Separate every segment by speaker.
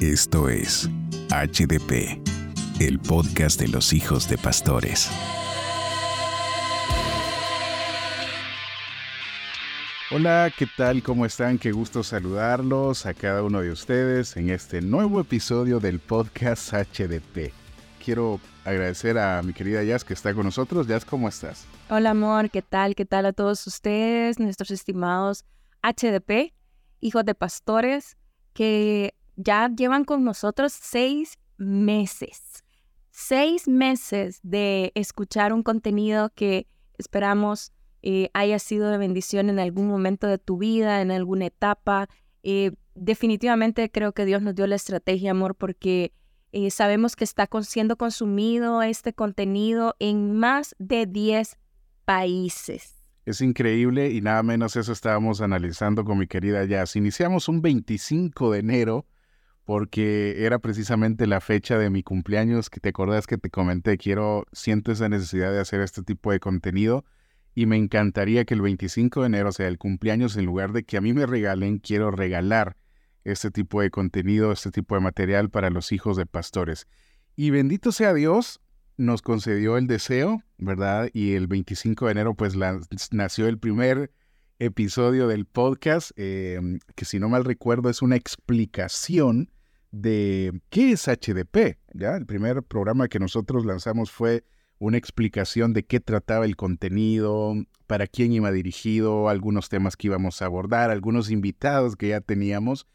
Speaker 1: Esto es HDP, el podcast de los hijos de pastores.
Speaker 2: Hola, ¿qué tal? ¿Cómo están? Qué gusto saludarlos a cada uno de ustedes en este nuevo episodio del podcast HDP. Quiero agradecer a mi querida Jazz que está con nosotros. Jazz, ¿cómo estás?
Speaker 3: Hola amor, ¿qué tal? ¿Qué tal a todos ustedes, nuestros estimados HDP, hijos de pastores, que ya llevan con nosotros seis meses? Seis meses de escuchar un contenido que esperamos eh, haya sido de bendición en algún momento de tu vida, en alguna etapa. Eh, definitivamente creo que Dios nos dio la estrategia, amor, porque eh, sabemos que está siendo consumido este contenido en más de 10 países.
Speaker 2: Es increíble y nada menos eso estábamos analizando con mi querida Jazz. Iniciamos un 25 de enero porque era precisamente la fecha de mi cumpleaños que te acordás que te comenté, quiero, siento esa necesidad de hacer este tipo de contenido y me encantaría que el 25 de enero sea el cumpleaños, en lugar de que a mí me regalen, quiero regalar este tipo de contenido, este tipo de material para los hijos de pastores. Y bendito sea Dios, nos concedió el deseo, ¿verdad? Y el 25 de enero pues nació el primer episodio del podcast, em, que si no mal recuerdo es una explicación de qué es HDP, ¿ya? El primer programa que nosotros lanzamos fue una explicación de qué trataba el contenido, para quién iba dirigido, algunos temas que íbamos a abordar, algunos invitados que ya teníamos.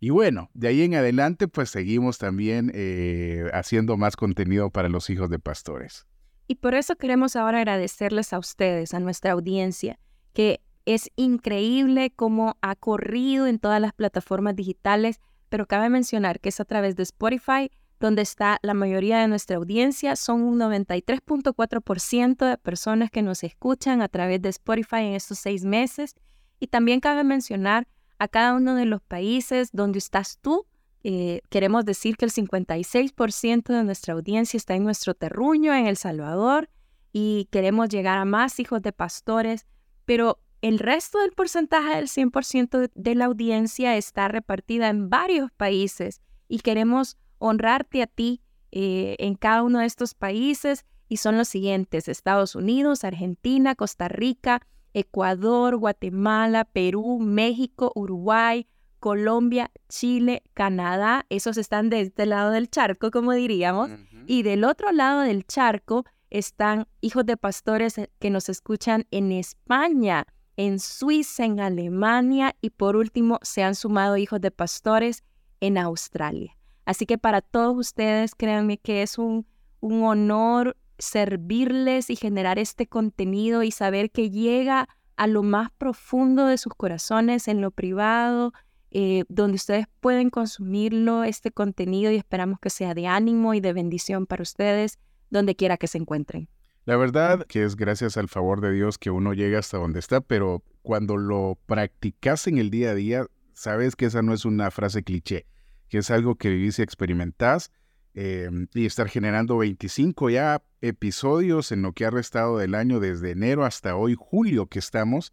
Speaker 2: Y bueno, de ahí en adelante pues seguimos también eh, haciendo más contenido para los hijos de pastores.
Speaker 3: Y por eso queremos ahora agradecerles a ustedes, a nuestra audiencia, que es increíble cómo ha corrido en todas las plataformas digitales, pero cabe mencionar que es a través de Spotify donde está la mayoría de nuestra audiencia. Son un 93.4% de personas que nos escuchan a través de Spotify en estos seis meses. Y también cabe mencionar a cada uno de los países donde estás tú. Eh, queremos decir que el 56% de nuestra audiencia está en nuestro terruño, en El Salvador, y queremos llegar a más hijos de pastores, pero el resto del porcentaje del 100% de la audiencia está repartida en varios países y queremos honrarte a ti eh, en cada uno de estos países y son los siguientes, Estados Unidos, Argentina, Costa Rica, Ecuador, Guatemala, Perú, México, Uruguay, Colombia, Chile, Canadá, esos están de este lado del charco, como diríamos, y del otro lado del charco están hijos de pastores eh, que nos escuchan en España, en Suiza, en Alemania y por último se han sumado hijos de pastores en Australia. Así que para todos ustedes, créanme que es un, honor servirles y generar este contenido y saber que llega a lo más profundo de sus corazones, en lo privado, eh, donde ustedes pueden consumirlo, este contenido, y esperamos que sea de ánimo y de bendición para ustedes, donde quiera que se encuentren.
Speaker 2: La verdad que es gracias al favor de Dios que uno llega hasta donde está, pero cuando lo practicas en el día a día, sabes que esa no es una frase cliché, que es algo que vivís y experimentás Em, y estar generando 25 ya episodios en lo que ha restado del año desde enero hasta hoy, julio que estamos.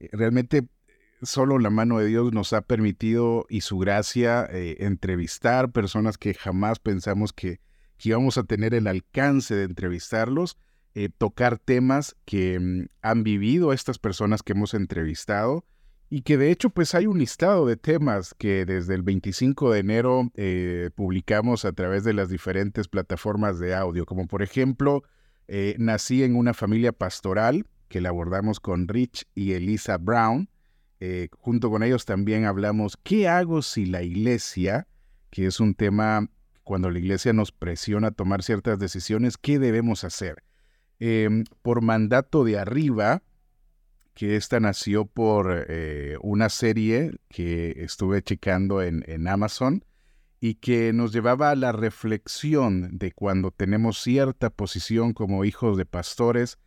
Speaker 2: Eh, realmente solo la mano de Dios nos ha permitido y su gracia eh, entrevistar personas que jamás pensamos que, que, íbamos a tener el alcance de entrevistarlos, eh, tocar temas que mm, han vivido estas personas que hemos entrevistado y que de hecho pues hay un listado de temas que desde el 25 de enero eh, publicamos a través de las diferentes plataformas de audio, como por ejemplo eh, Nací en una familia pastoral, que la abordamos con Rich y Elisa Brown. Junto con ellos también hablamos ¿Qué hago si la iglesia? que es un tema cuando la iglesia nos presiona a tomar ciertas decisiones, ¿qué debemos hacer? Em, por mandato de arriba, que esta nació por eh, una serie que estuve checando en, en, Amazon y que nos llevaba a la reflexión de cuando tenemos cierta posición como hijos de pastores,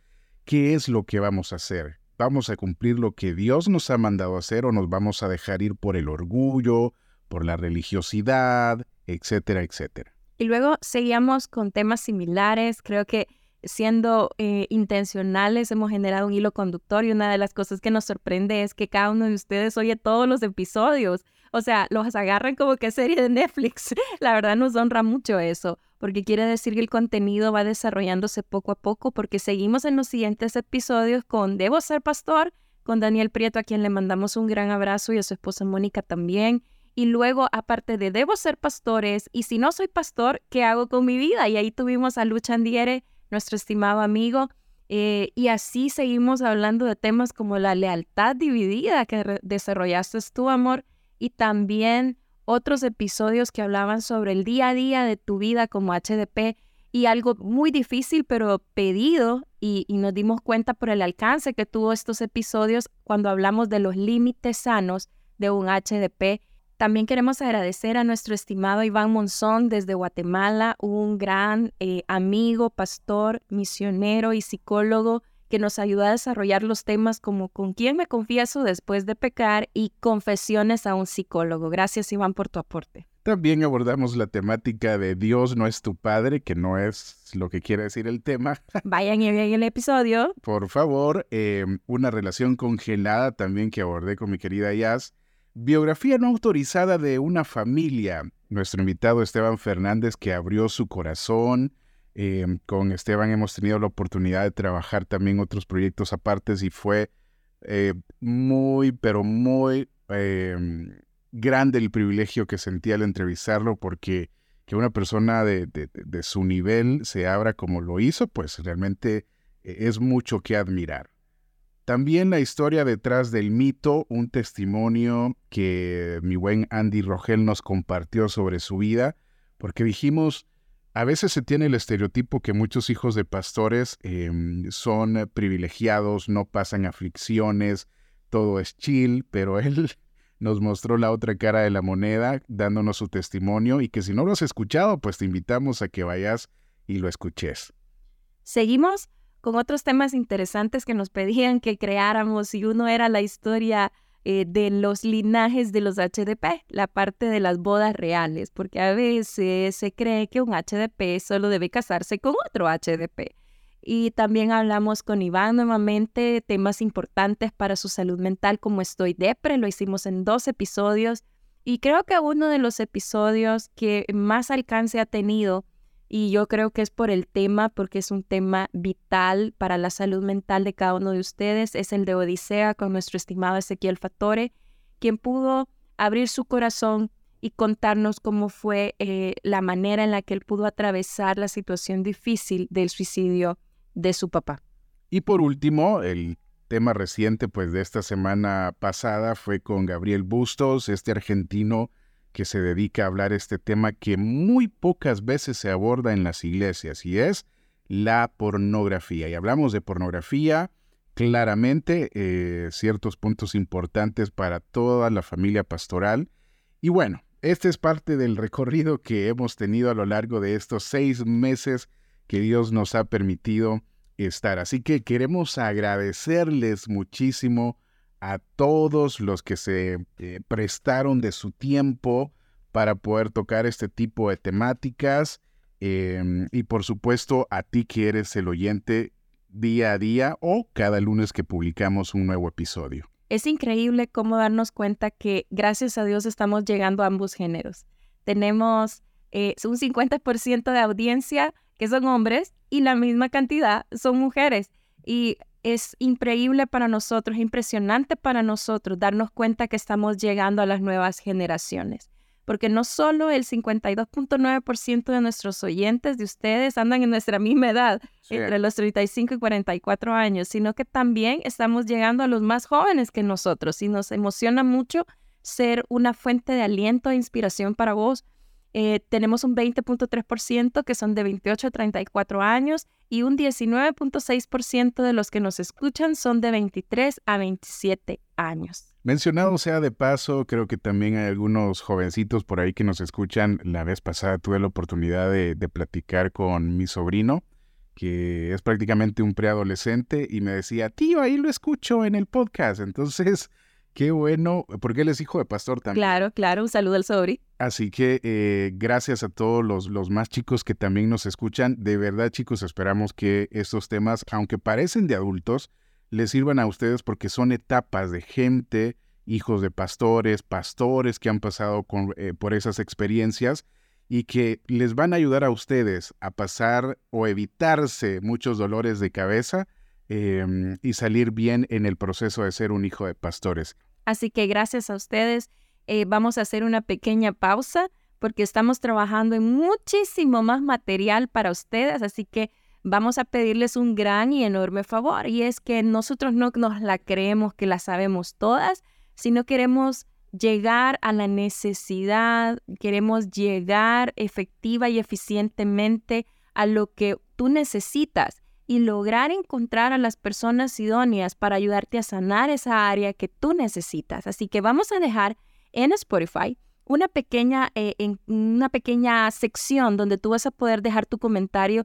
Speaker 2: ¿qué es lo que vamos a hacer? ¿Vamos a cumplir lo que Dios nos ha mandado hacer o nos vamos a dejar ir por el orgullo, por la religiosidad, etcétera, etcétera?
Speaker 3: Y luego seguíamos con temas similares. Creo que siendo eh, intencionales, hemos generado un hilo conductor y una de las cosas que nos sorprende es que cada uno de ustedes oye todos los episodios. o sea, los agarran como que serie de Netflix. La verdad nos honra mucho eso, porque quiere decir que el contenido va desarrollándose poco a poco, porque seguimos en los siguientes episodios con Debo ser pastor, con Daniel Prieto, a quien le mandamos un gran abrazo, y a su esposa Mónica también. Y luego, aparte de Debo ser pastores, y si no soy pastor, ¿qué hago con mi vida? Y ahí tuvimos a Lucha Andiere, nuestro estimado amigo, eh, y así seguimos hablando de temas como la lealtad dividida que desarrollaste tu amor y también otros episodios que hablaban sobre el día a día de tu vida como HDP y algo muy difícil pero pedido y, y nos dimos cuenta por el alcance que tuvo estos episodios cuando hablamos de los límites sanos de un HDP también queremos agradecer a nuestro estimado Iván Monzón desde Guatemala, un gran eh, amigo, pastor, misionero y psicólogo que nos ayudó a desarrollar los temas como con quién me confieso después de pecar y confesiones a un psicólogo. Gracias Iván por tu aporte.
Speaker 2: También abordamos la temática de Dios no es tu padre, que no es lo que quiere decir el tema.
Speaker 3: Vayan y vean el episodio.
Speaker 2: Por favor, eh, una relación congelada también que abordé con mi querida Yas Biografía no autorizada de una familia. Nuestro invitado Esteban Fernández que abrió su corazón. Em, con Esteban hemos tenido la oportunidad de trabajar también otros proyectos apartes y fue eh, muy, pero muy em, grande el privilegio que sentí al entrevistarlo porque que una persona de, de su nivel se abra como lo hizo, pues realmente eh, es mucho que admirar. También la historia detrás del mito, un testimonio que mi buen Andy Rogel nos compartió sobre su vida, porque dijimos, a veces se tiene el estereotipo que muchos hijos de pastores em, son privilegiados, no pasan aflicciones, todo es chill, pero él nos mostró la otra cara de la moneda, dándonos su testimonio y que si no lo has escuchado, pues te invitamos a que vayas y lo escuches.
Speaker 3: Seguimos con otros temas interesantes que nos pedían que creáramos y uno era la historia eh, de los linajes de los HDP, la parte de las bodas reales, porque a veces se cree que un HDP solo debe casarse con otro HDP. Y también hablamos con Iván nuevamente temas importantes para su salud mental como Estoy Depre, lo hicimos en dos episodios y creo que uno de los episodios que más alcance ha tenido y yo creo que es por el tema, porque es un tema vital para la salud mental de cada uno de ustedes. Es el de Odisea con nuestro estimado Ezequiel Fatore, quien pudo abrir su corazón y contarnos cómo fue eh, la manera en la que él pudo atravesar la situación difícil del suicidio de su papá.
Speaker 2: Y por último, el tema reciente pues de esta semana pasada fue con Gabriel Bustos, este argentino que se dedica a hablar este tema que muy pocas veces se aborda en las iglesias y es la pornografía. Y hablamos de pornografía, claramente eh, ciertos puntos importantes para toda la familia pastoral. Y bueno, este es parte del recorrido que hemos tenido a lo largo de estos seis meses que Dios nos ha permitido estar. Así que queremos agradecerles muchísimo a todos los que se eh, prestaron de su tiempo para poder tocar este tipo de temáticas em, y por supuesto a ti que eres el oyente día a día o cada lunes que publicamos un nuevo episodio.
Speaker 3: Es increíble cómo darnos cuenta que gracias a Dios estamos llegando a ambos géneros. Tenemos eh, un 50% de audiencia que son hombres y la misma cantidad son mujeres. Y es increíble para nosotros, impresionante para nosotros darnos cuenta que estamos llegando a las nuevas generaciones. Porque no solo el 52.9% de nuestros oyentes de ustedes andan en nuestra misma edad, entre los 35 y 44 años, sino que también estamos llegando a los más jóvenes que nosotros y nos emociona mucho ser una fuente de aliento e inspiración para vos eh, tenemos un 20.3% que son de 28 a 34 años y un 19.6% de los que nos escuchan son de 23 a 27 años.
Speaker 2: Mencionado sea de paso, creo que también hay algunos jovencitos por ahí que nos escuchan. La vez pasada tuve la oportunidad de, de platicar con mi sobrino, que es prácticamente un preadolescente, y me decía, tío, ahí lo escucho en el podcast. Entonces, Qué bueno, porque él es hijo de pastor también.
Speaker 3: Claro, claro, un saludo al sobri.
Speaker 2: Así que eh, gracias a todos los, los más chicos que también nos escuchan. De verdad, chicos, esperamos que estos temas, aunque parecen de adultos, les sirvan a ustedes porque son etapas de gente hijos de pastores, pastores que han pasado eh, por esas experiencias y que les van a ayudar a ustedes a pasar o evitarse muchos dolores de cabeza em, y salir bien en el proceso de ser un hijo de pastores.
Speaker 3: Así que gracias a ustedes. Eh, vamos a hacer una pequeña pausa porque estamos trabajando en muchísimo más material para ustedes, así que vamos a pedirles un gran y enorme favor y es que nosotros no nos la creemos que la sabemos todas, sino queremos llegar a la necesidad, queremos llegar efectiva y eficientemente a lo que tú necesitas y lograr encontrar a las personas idóneas para ayudarte a sanar esa área que tú necesitas. Así que vamos a dejar en Spotify una pequeña, eh, en una pequeña sección donde tú vas a poder dejar tu comentario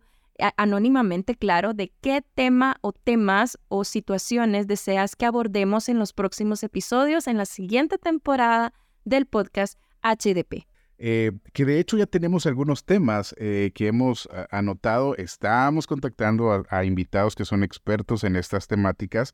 Speaker 3: anónimamente, claro, de qué tema o temas o situaciones deseas que abordemos en los próximos episodios en la siguiente temporada del podcast HDP.
Speaker 2: Eh, que de hecho ya tenemos algunos temas eh, que hemos anotado. Estamos contactando a, invitados que son expertos en estas temáticas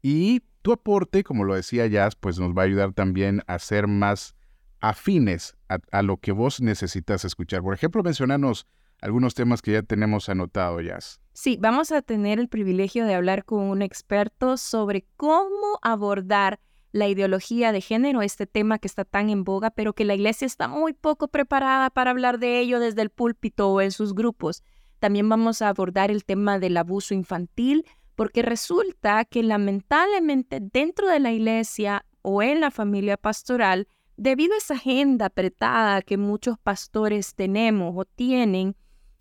Speaker 2: y tu aporte, como lo decía Jazz, pues nos va a ayudar también a ser más afines a, a lo que vos necesitas escuchar. Por ejemplo, mencionanos algunos temas que ya tenemos anotado, Jazz.
Speaker 3: Sí, vamos a tener el privilegio de hablar con un experto sobre cómo abordar la ideología de género, este tema que está tan en boga, pero que la iglesia está muy poco preparada para hablar de ello desde el púlpito o en sus grupos. También vamos a abordar el tema del abuso infantil, porque resulta que lamentablemente dentro de la iglesia o en la familia pastoral, debido a esa agenda apretada que muchos pastores tenemos o tienen,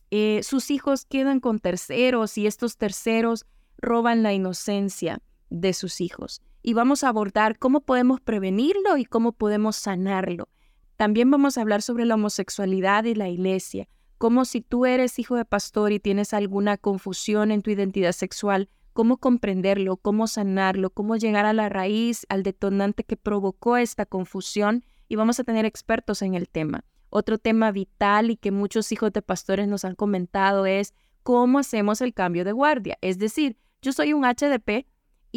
Speaker 3: eh, sus hijos quedan con terceros y estos terceros roban la inocencia de sus hijos. Y vamos a abordar cómo podemos prevenirlo y cómo podemos sanarlo. También vamos a hablar sobre la homosexualidad y la iglesia, como si tú eres hijo de pastor y tienes alguna confusión en tu identidad sexual, cómo comprenderlo, cómo sanarlo, cómo llegar a la raíz, al detonante que provocó esta confusión y vamos a tener expertos en el tema. Otro tema vital y que muchos hijos de pastores nos han comentado es cómo hacemos el cambio de guardia. Es decir, yo soy un HDP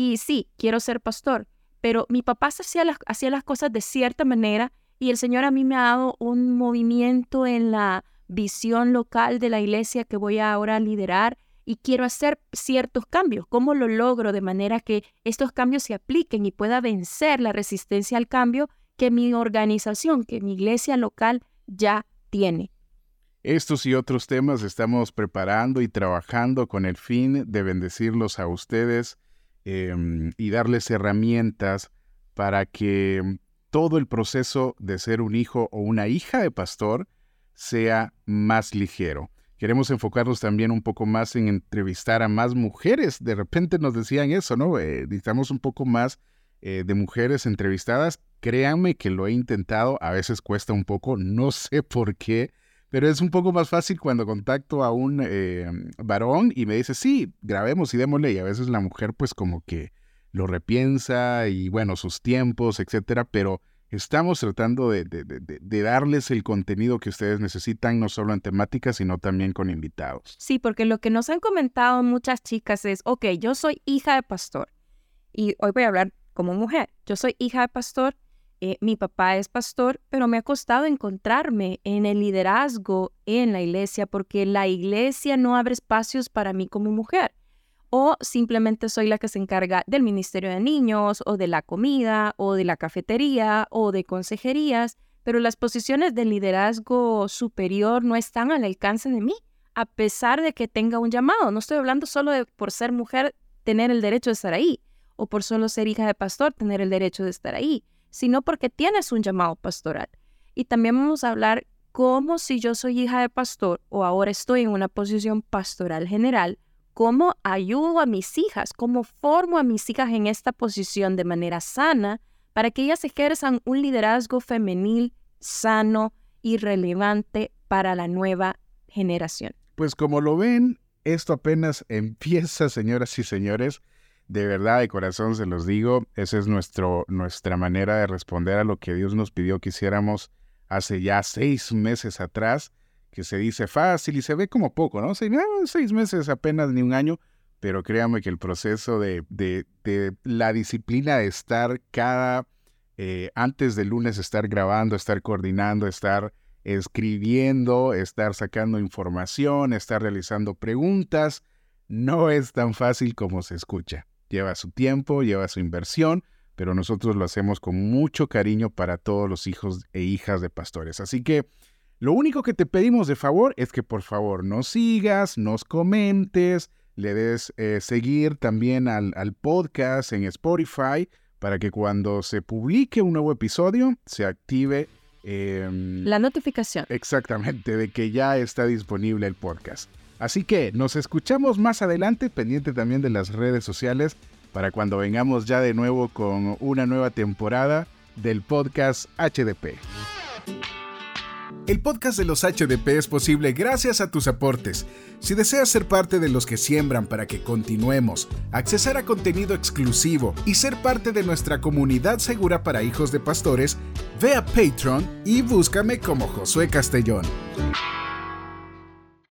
Speaker 3: y sí, quiero ser pastor, pero mi papá hacía las, hacía las cosas de cierta manera y el Señor a mí me ha dado un movimiento en la visión local de la iglesia que voy ahora a liderar y quiero hacer ciertos cambios. ¿Cómo lo logro de manera que estos cambios se apliquen y pueda vencer la resistencia al cambio que mi organización, que mi iglesia local ya tiene.
Speaker 2: Estos y otros temas estamos preparando y trabajando con el fin de bendecirlos a ustedes em, y darles herramientas para que todo el proceso de ser un hijo o una hija de pastor sea más ligero. Queremos enfocarnos también un poco más en entrevistar a más mujeres. De repente nos decían eso, ¿no? Eh, necesitamos un poco más eh, de mujeres entrevistadas Créanme que lo he intentado, a veces cuesta un poco, no sé por qué, pero es un poco más fácil cuando contacto a un eh, varón y me dice, sí, grabemos y démosle, y a veces la mujer pues como que lo repiensa y bueno, sus tiempos, etcétera, pero estamos tratando de, de, darles el contenido que ustedes necesitan, no solo en temática, sino también con invitados.
Speaker 3: Sí, porque lo que nos han comentado muchas chicas es, ok, yo soy hija de pastor y hoy voy a hablar como mujer, yo soy hija de pastor eh, mi papá es pastor, pero me ha costado encontrarme en el liderazgo en la iglesia porque la iglesia no abre espacios para mí como mujer. O simplemente soy la que se encarga del ministerio de niños o de la comida o de la cafetería o de consejerías, pero las posiciones de liderazgo superior no están al alcance de mí, a pesar de que tenga un llamado. No estoy hablando solo de por ser mujer tener el derecho de estar ahí o por solo ser hija de pastor tener el derecho de estar ahí sino porque tienes un llamado pastoral. Y también vamos a hablar cómo si yo soy hija de pastor o ahora estoy en una posición pastoral general, cómo ayudo a mis hijas, cómo formo a mis hijas en esta posición de manera sana para que ellas ejerzan un liderazgo femenil sano y relevante para la nueva generación.
Speaker 2: Pues como lo ven, esto apenas empieza, señoras y señores. De verdad, de corazón se los digo, esa es nuestro, nuestra manera de responder a lo que Dios nos pidió que hiciéramos hace ya seis meses atrás, que se dice fácil y se ve como poco, ¿no? Seis, seis meses apenas ni un año, pero créanme que el proceso de, de, de la disciplina de estar cada eh, antes del lunes estar grabando, estar coordinando, estar escribiendo, estar sacando información, estar realizando preguntas. No es tan fácil como se escucha. Lleva su tiempo, lleva su inversión, pero nosotros lo hacemos con mucho cariño para todos los hijos e hijas de pastores. Así que lo único que te pedimos de favor es que por favor nos sigas, nos comentes, le des eh, seguir también al, al podcast en Spotify para que cuando se publique un nuevo episodio se active
Speaker 3: em, la notificación.
Speaker 2: Exactamente, de que ya está disponible el podcast. Así que nos escuchamos más adelante, pendiente también de las redes sociales, para cuando vengamos ya de nuevo con una nueva temporada del podcast HDP. El podcast de los HDP es posible gracias a tus aportes. Si deseas ser parte de los que siembran para que continuemos, accesar a contenido exclusivo y ser parte de nuestra comunidad segura para hijos de pastores, ve a Patreon y búscame como Josué Castellón.